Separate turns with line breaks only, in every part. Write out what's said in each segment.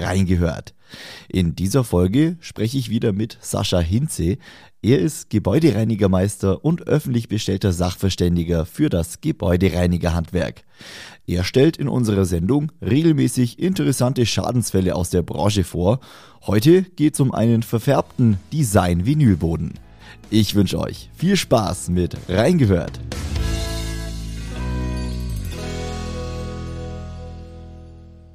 Reingehört. In dieser Folge spreche ich wieder mit Sascha Hinze. Er ist Gebäudereinigermeister und öffentlich bestellter Sachverständiger für das Gebäudereinigerhandwerk. Er stellt in unserer Sendung regelmäßig interessante Schadensfälle aus der Branche vor. Heute geht es um einen verfärbten Design-Vinylboden. Ich wünsche euch viel Spaß mit Reingehört.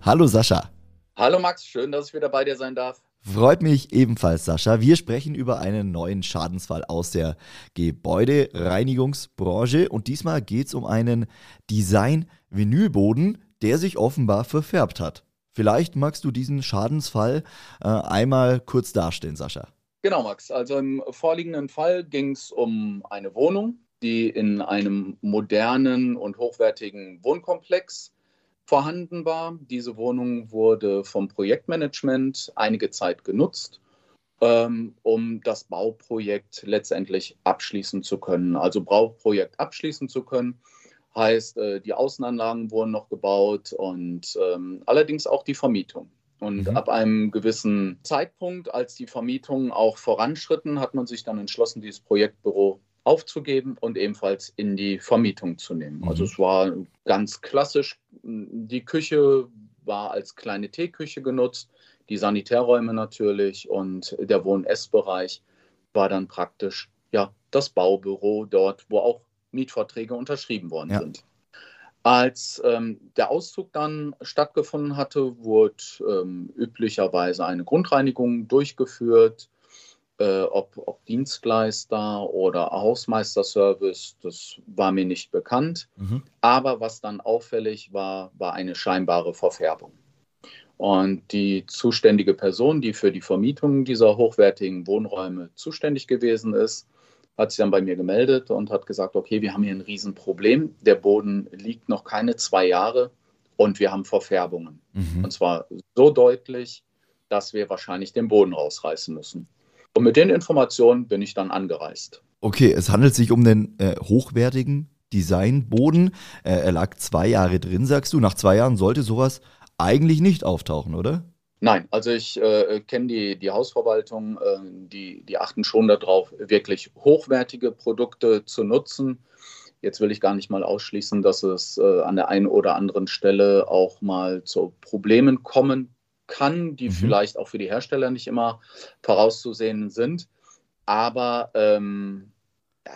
Hallo Sascha.
Hallo Max, schön, dass ich wieder bei dir sein darf.
Freut mich ebenfalls, Sascha. Wir sprechen über einen neuen Schadensfall aus der Gebäudereinigungsbranche und diesmal geht es um einen Design-Vinylboden, der sich offenbar verfärbt hat. Vielleicht magst du diesen Schadensfall äh, einmal kurz darstellen, Sascha.
Genau, Max. Also im vorliegenden Fall ging es um eine Wohnung, die in einem modernen und hochwertigen Wohnkomplex vorhanden war. Diese Wohnung wurde vom Projektmanagement einige Zeit genutzt, ähm, um das Bauprojekt letztendlich abschließen zu können. Also Bauprojekt abschließen zu können heißt, äh, die Außenanlagen wurden noch gebaut und ähm, allerdings auch die Vermietung. Und mhm. ab einem gewissen Zeitpunkt, als die Vermietungen auch voranschritten, hat man sich dann entschlossen, dieses Projektbüro aufzugeben und ebenfalls in die Vermietung zu nehmen. Also mhm. es war ganz klassisch. Die Küche war als kleine Teeküche genutzt, die Sanitärräume natürlich und der Wohn-Ess-Bereich war dann praktisch ja das Baubüro dort, wo auch Mietverträge unterschrieben worden ja. sind. Als ähm, der Auszug dann stattgefunden hatte, wurde ähm, üblicherweise eine Grundreinigung durchgeführt äh, ob, ob, Dienstleister oder Hausmeisterservice, das war mir nicht bekannt. Mhm. Aber was dann auffällig war, war eine scheinbare Verfärbung. Und die zuständige Person, die für die Vermietung dieser hochwertigen Wohnräume zuständig gewesen ist, hat sich dann bei mir gemeldet und hat gesagt, okay, wir haben hier ein Riesenproblem. Der Boden liegt noch keine zwei Jahre und wir haben Verfärbungen. Mhm. Und zwar so deutlich, dass wir wahrscheinlich den Boden rausreißen müssen. Und mit den Informationen bin ich dann angereist.
Okay, es handelt sich um den äh, hochwertigen Designboden. Äh, er lag zwei Jahre drin, sagst du. Nach zwei Jahren sollte sowas eigentlich nicht auftauchen, oder?
Nein, also ich äh, kenne die, die Hausverwaltung, äh, die, die achten schon darauf, wirklich hochwertige Produkte zu nutzen. Jetzt will ich gar nicht mal ausschließen, dass es äh, an der einen oder anderen Stelle auch mal zu Problemen kommen kann, die mhm. vielleicht auch für die Hersteller nicht immer vorauszusehen sind. Aber ähm,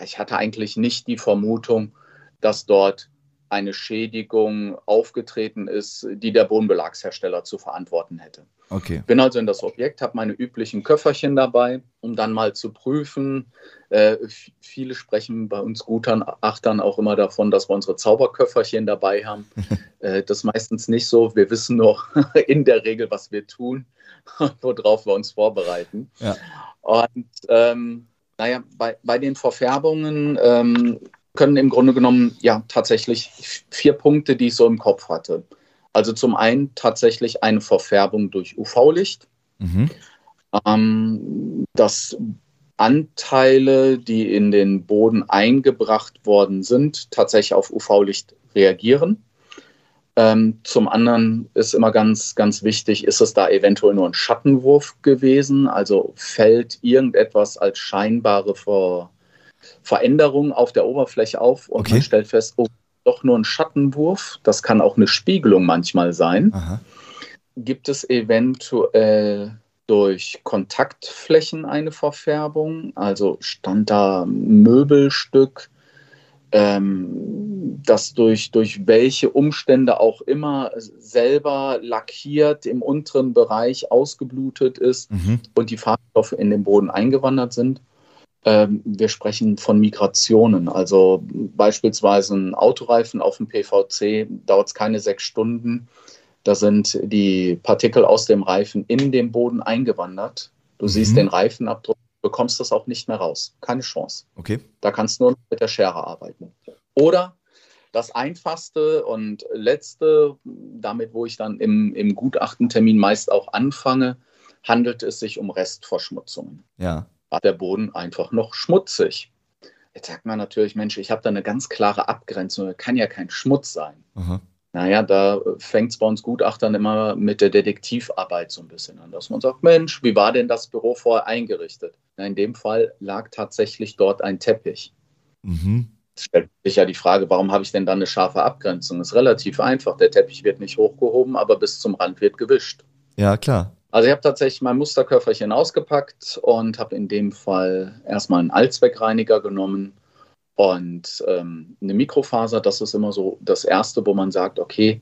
ich hatte eigentlich nicht die Vermutung, dass dort eine Schädigung aufgetreten ist, die der Bodenbelagshersteller zu verantworten hätte. Okay. Bin also in das Objekt, habe meine üblichen Köfferchen dabei, um dann mal zu prüfen. Äh, viele sprechen bei uns Gutachtern auch immer davon, dass wir unsere Zauberköfferchen dabei haben. äh, das ist meistens nicht so. Wir wissen nur in der Regel, was wir tun und worauf wir uns vorbereiten. Ja. Und ähm, naja, bei, bei den Verfärbungen ähm, können im Grunde genommen ja tatsächlich vier Punkte, die ich so im Kopf hatte. Also zum einen tatsächlich eine Verfärbung durch UV-Licht. Mhm. Ähm, dass Anteile, die in den Boden eingebracht worden sind, tatsächlich auf UV-Licht reagieren. Ähm, zum anderen ist immer ganz, ganz wichtig, ist es da eventuell nur ein Schattenwurf gewesen? Also fällt irgendetwas als scheinbare Ver Veränderung auf der Oberfläche auf und okay. man stellt fest, oh, doch nur ein Schattenwurf. Das kann auch eine Spiegelung manchmal sein. Aha. Gibt es eventuell durch Kontaktflächen eine Verfärbung? Also stand da Möbelstück, ähm, das durch, durch welche Umstände auch immer selber lackiert im unteren Bereich ausgeblutet ist mhm. und die Farbstoffe in den Boden eingewandert sind? Ähm, wir sprechen von Migrationen. Also beispielsweise ein Autoreifen auf dem PVC dauert es keine sechs Stunden. Da sind die Partikel aus dem Reifen in den Boden eingewandert. Du mhm. siehst den Reifenabdruck, bekommst das auch nicht mehr raus. Keine Chance. Okay. Da kannst du nur mit der Schere arbeiten. Oder das einfachste und letzte, damit wo ich dann im, im Gutachtentermin meist auch anfange, handelt es sich um Restverschmutzungen.
Ja.
War der Boden einfach noch schmutzig. Jetzt sagt man natürlich, Mensch, ich habe da eine ganz klare Abgrenzung, das kann ja kein Schmutz sein. Aha. Naja, da fängt es bei uns Gutachtern immer mit der Detektivarbeit so ein bisschen an, dass man sagt, Mensch, wie war denn das Büro vorher eingerichtet? Na, in dem Fall lag tatsächlich dort ein Teppich. Mhm. Es stellt sich ja die Frage, warum habe ich denn dann eine scharfe Abgrenzung? Das ist relativ einfach. Der Teppich wird nicht hochgehoben, aber bis zum Rand wird gewischt.
Ja, klar.
Also ich habe tatsächlich mein Musterköfferchen ausgepackt und habe in dem Fall erstmal einen Allzweckreiniger genommen und ähm, eine Mikrofaser. Das ist immer so das Erste, wo man sagt, okay,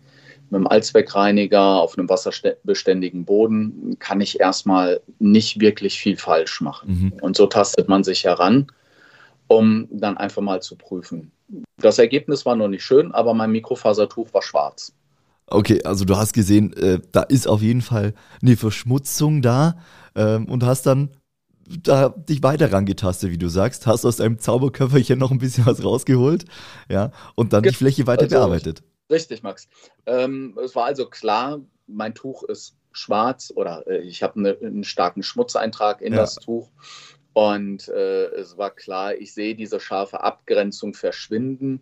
mit einem Allzweckreiniger auf einem wasserbeständigen Boden kann ich erstmal nicht wirklich viel falsch machen. Mhm. Und so tastet man sich heran um dann einfach mal zu prüfen. Das Ergebnis war noch nicht schön, aber mein Mikrofasertuch war schwarz.
Okay, also du hast gesehen, äh, da ist auf jeden Fall eine Verschmutzung da ähm, und hast dann da dich weiter rangetastet, wie du sagst, hast aus deinem Zauberköfferchen noch ein bisschen was rausgeholt, ja, und dann die Fläche weiter also, bearbeitet.
Richtig, Max. Ähm, es war also klar, mein Tuch ist schwarz oder äh, ich habe eine, einen starken Schmutzeintrag in ja. das Tuch. Und äh, es war klar, ich sehe diese scharfe Abgrenzung verschwinden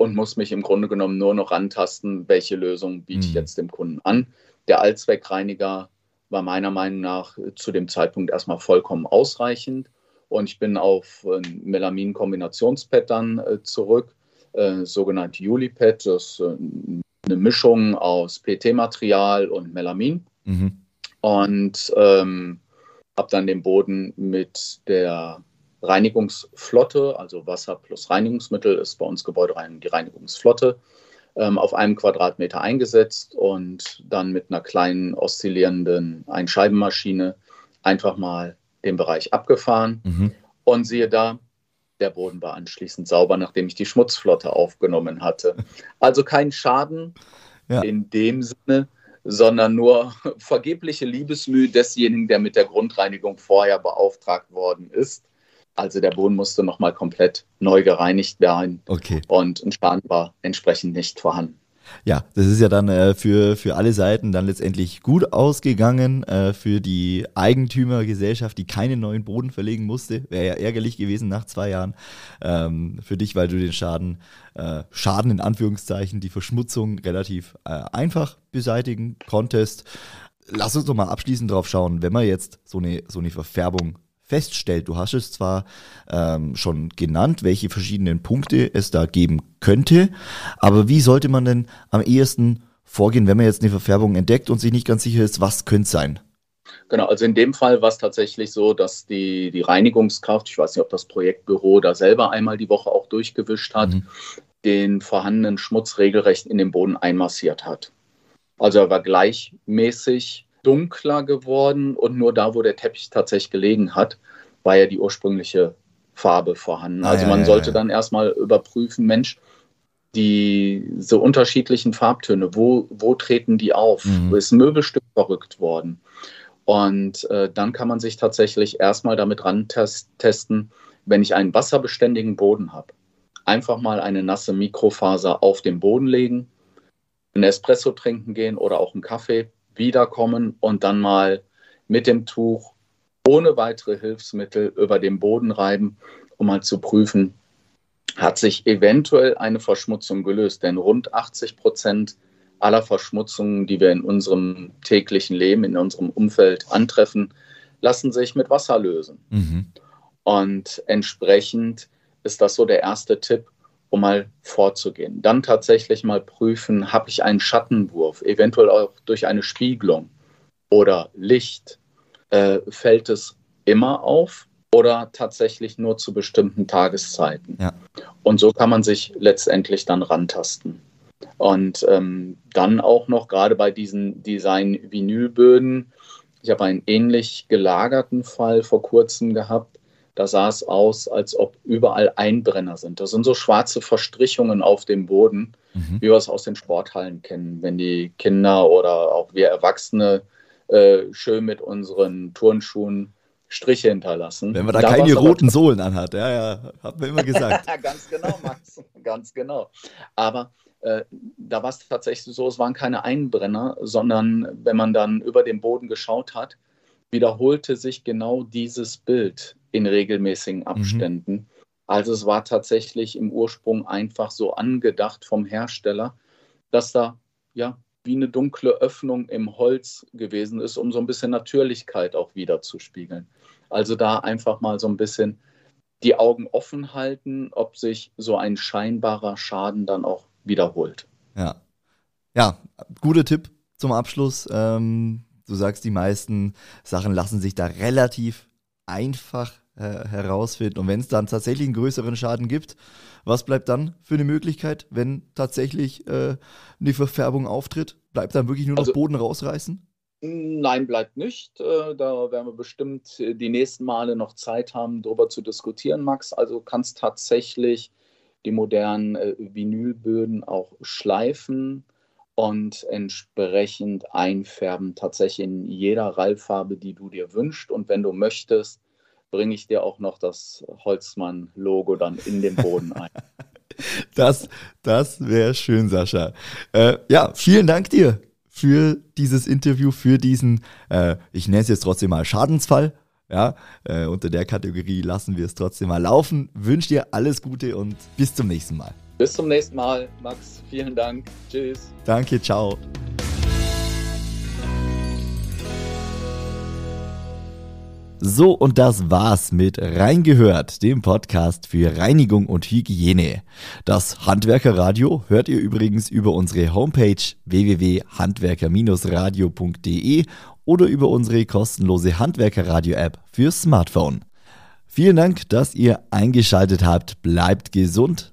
und muss mich im Grunde genommen nur noch rantasten, welche Lösung biete ich mhm. jetzt dem Kunden an. Der Allzweckreiniger war meiner Meinung nach zu dem Zeitpunkt erstmal vollkommen ausreichend. Und ich bin auf ein Melamin-Kombinationspad dann äh, zurück, äh, sogenannte Julipad. Das ist äh, eine Mischung aus PT-Material und Melamin. Mhm. Und ähm, habe dann den Boden mit der Reinigungsflotte, also Wasser plus Reinigungsmittel ist bei uns Gebäudereinigung die Reinigungsflotte, ähm, auf einem Quadratmeter eingesetzt und dann mit einer kleinen oszillierenden Einscheibenmaschine einfach mal den Bereich abgefahren. Mhm. Und siehe da, der Boden war anschließend sauber, nachdem ich die Schmutzflotte aufgenommen hatte. Also kein Schaden ja. in dem Sinne, sondern nur vergebliche Liebesmühe desjenigen, der mit der Grundreinigung vorher beauftragt worden ist. Also der Boden musste nochmal komplett neu gereinigt werden.
Okay.
Und ein Schaden war entsprechend nicht vorhanden.
Ja, das ist ja dann äh, für, für alle Seiten dann letztendlich gut ausgegangen. Äh, für die Eigentümergesellschaft, die keinen neuen Boden verlegen musste, wäre ja ärgerlich gewesen nach zwei Jahren. Ähm, für dich, weil du den Schaden, äh, Schaden in Anführungszeichen, die Verschmutzung relativ äh, einfach beseitigen konntest. Lass uns doch mal abschließend drauf schauen, wenn man jetzt so eine, so eine Verfärbung feststellt. Du hast es zwar ähm, schon genannt, welche verschiedenen Punkte es da geben könnte, aber wie sollte man denn am ehesten vorgehen, wenn man jetzt eine Verfärbung entdeckt und sich nicht ganz sicher ist, was könnte es sein?
Genau, also in dem Fall war es tatsächlich so, dass die, die Reinigungskraft, ich weiß nicht, ob das Projektbüro da selber einmal die Woche auch durchgewischt hat, mhm. den vorhandenen Schmutz regelrecht in den Boden einmassiert hat. Also er war gleichmäßig dunkler geworden und nur da, wo der Teppich tatsächlich gelegen hat, war ja die ursprüngliche Farbe vorhanden. Ah, also man ja, sollte ja. dann erstmal überprüfen, Mensch, diese unterschiedlichen Farbtöne, wo, wo treten die auf? Mhm. Wo ist ein Möbelstück verrückt worden? Und äh, dann kann man sich tatsächlich erstmal damit rantesten, wenn ich einen wasserbeständigen Boden habe. Einfach mal eine nasse Mikrofaser auf den Boden legen, einen Espresso trinken gehen oder auch einen Kaffee, wiederkommen und dann mal mit dem Tuch ohne weitere Hilfsmittel über den Boden reiben, um mal zu prüfen, hat sich eventuell eine Verschmutzung gelöst. Denn rund 80 Prozent aller Verschmutzungen, die wir in unserem täglichen Leben, in unserem Umfeld antreffen, lassen sich mit Wasser lösen. Mhm. Und entsprechend ist das so der erste Tipp, um mal vorzugehen. Dann tatsächlich mal prüfen, habe ich einen Schattenwurf, eventuell auch durch eine Spiegelung oder Licht. Äh, fällt es immer auf oder tatsächlich nur zu bestimmten Tageszeiten? Ja. Und so kann man sich letztendlich dann rantasten. Und ähm, dann auch noch gerade bei diesen Design-Vinylböden, ich habe einen ähnlich gelagerten Fall vor kurzem gehabt da sah es aus, als ob überall Einbrenner sind. Das sind so schwarze Verstrichungen auf dem Boden, mhm. wie wir es aus den Sporthallen kennen, wenn die Kinder oder auch wir Erwachsene äh, schön mit unseren Turnschuhen Striche hinterlassen.
Wenn man da, da keine roten Sohlen anhat, ja, ja, hat man immer gesagt.
ganz genau, Max, ganz genau. Aber äh, da war es tatsächlich so, es waren keine Einbrenner, sondern wenn man dann über den Boden geschaut hat, wiederholte sich genau dieses Bild in regelmäßigen mhm. Abständen. Mhm. Also es war tatsächlich im Ursprung einfach so angedacht vom Hersteller, dass da ja wie eine dunkle Öffnung im Holz gewesen ist, um so ein bisschen Natürlichkeit auch wieder zu spiegeln. Also da einfach mal so ein bisschen die Augen offen halten, ob sich so ein scheinbarer Schaden dann auch wiederholt.
Ja, ja, guter Tipp zum Abschluss. Ähm, du sagst, die meisten Sachen lassen sich da relativ einfach äh, herausfinden. Und wenn es dann tatsächlich einen größeren Schaden gibt, was bleibt dann für eine Möglichkeit, wenn tatsächlich äh, eine Verfärbung auftritt? Bleibt dann wirklich nur noch also, Boden rausreißen?
Nein, bleibt nicht. Äh, da werden wir bestimmt die nächsten Male noch Zeit haben, darüber zu diskutieren, Max. Also kannst tatsächlich die modernen äh, Vinylböden auch schleifen und entsprechend einfärben, tatsächlich in jeder Rallfarbe, die du dir wünschst. Und wenn du möchtest, bringe ich dir auch noch das Holzmann-Logo dann in den Boden ein.
das das wäre schön, Sascha. Äh, ja, vielen Dank dir für dieses Interview, für diesen, äh, ich nenne es jetzt trotzdem mal Schadensfall. Ja, äh, unter der Kategorie lassen wir es trotzdem mal laufen. Wünsche dir alles Gute und bis zum nächsten Mal.
Bis zum nächsten Mal, Max. Vielen Dank. Tschüss.
Danke, ciao. So, und das war's mit Reingehört, dem Podcast für Reinigung und Hygiene. Das Handwerkerradio hört ihr übrigens über unsere Homepage www.handwerker-radio.de oder über unsere kostenlose Handwerkerradio-App für Smartphone. Vielen Dank, dass ihr eingeschaltet habt. Bleibt gesund